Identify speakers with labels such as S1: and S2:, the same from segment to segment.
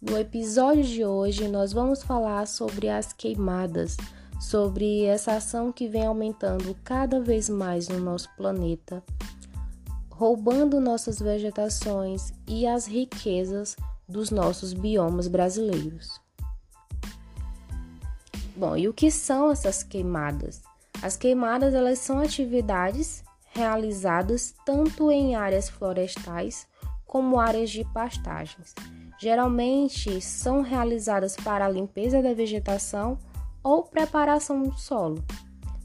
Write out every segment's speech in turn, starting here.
S1: No episódio de hoje, nós vamos falar sobre as queimadas, sobre essa ação que vem aumentando cada vez mais no nosso planeta, roubando nossas vegetações e as riquezas dos nossos biomas brasileiros. Bom, e o que são essas queimadas? As queimadas elas são atividades realizadas tanto em áreas florestais como áreas de pastagens. Geralmente são realizadas para a limpeza da vegetação ou preparação do solo,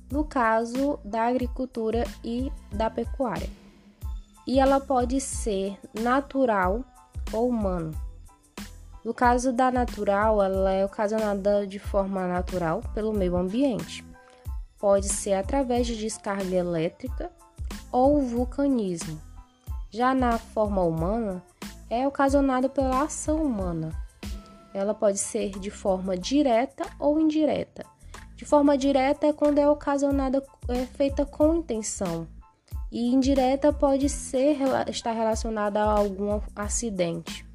S1: no caso da agricultura e da pecuária. E ela pode ser natural ou humana. No caso da natural, ela é ocasionada de forma natural pelo meio ambiente. Pode ser através de descarga elétrica ou vulcanismo. Já na forma humana, é ocasionada pela ação humana. Ela pode ser de forma direta ou indireta. De forma direta é quando é ocasionada, é feita com intenção. E indireta pode ser estar relacionada a algum acidente.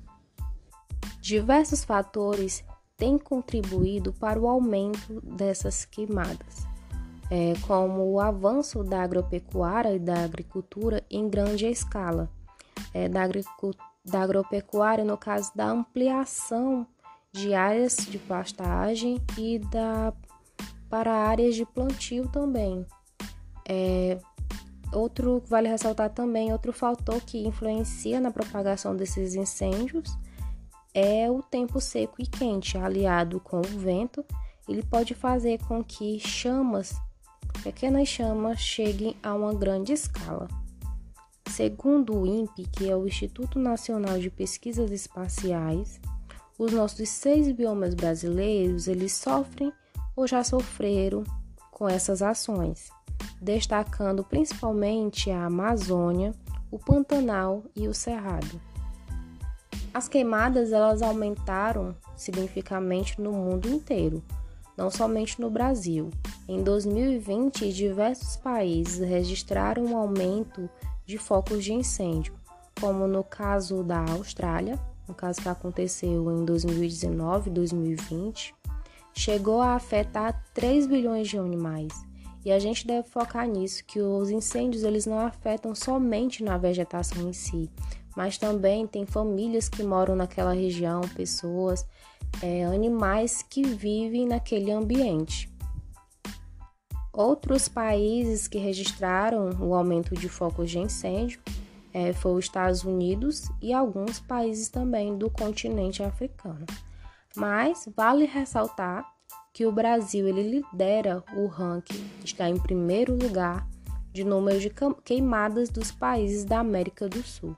S1: Diversos fatores têm contribuído para o aumento dessas queimadas é, como o avanço da agropecuária e da agricultura em grande escala, é, da, da agropecuária no caso da ampliação de áreas de pastagem e da, para áreas de plantio também. É, outro vale ressaltar também outro fator que influencia na propagação desses incêndios é o tempo seco e quente, aliado com o vento, ele pode fazer com que chamas pequenas chamas cheguem a uma grande escala. Segundo o INPE, que é o Instituto Nacional de Pesquisas Espaciais, os nossos seis biomas brasileiros eles sofrem ou já sofreram com essas ações, destacando principalmente a Amazônia, o Pantanal e o Cerrado. As queimadas elas aumentaram significativamente no mundo inteiro, não somente no Brasil. Em 2020, diversos países registraram um aumento de focos de incêndio, como no caso da Austrália, no caso que aconteceu em 2019 e 2020, chegou a afetar 3 bilhões de animais. E a gente deve focar nisso, que os incêndios eles não afetam somente na vegetação em si, mas também tem famílias que moram naquela região, pessoas, é, animais que vivem naquele ambiente. Outros países que registraram o aumento de focos de incêndio é, foi os Estados Unidos e alguns países também do continente africano. Mas vale ressaltar que o Brasil ele lidera o ranking, está em primeiro lugar de número de queimadas dos países da América do Sul.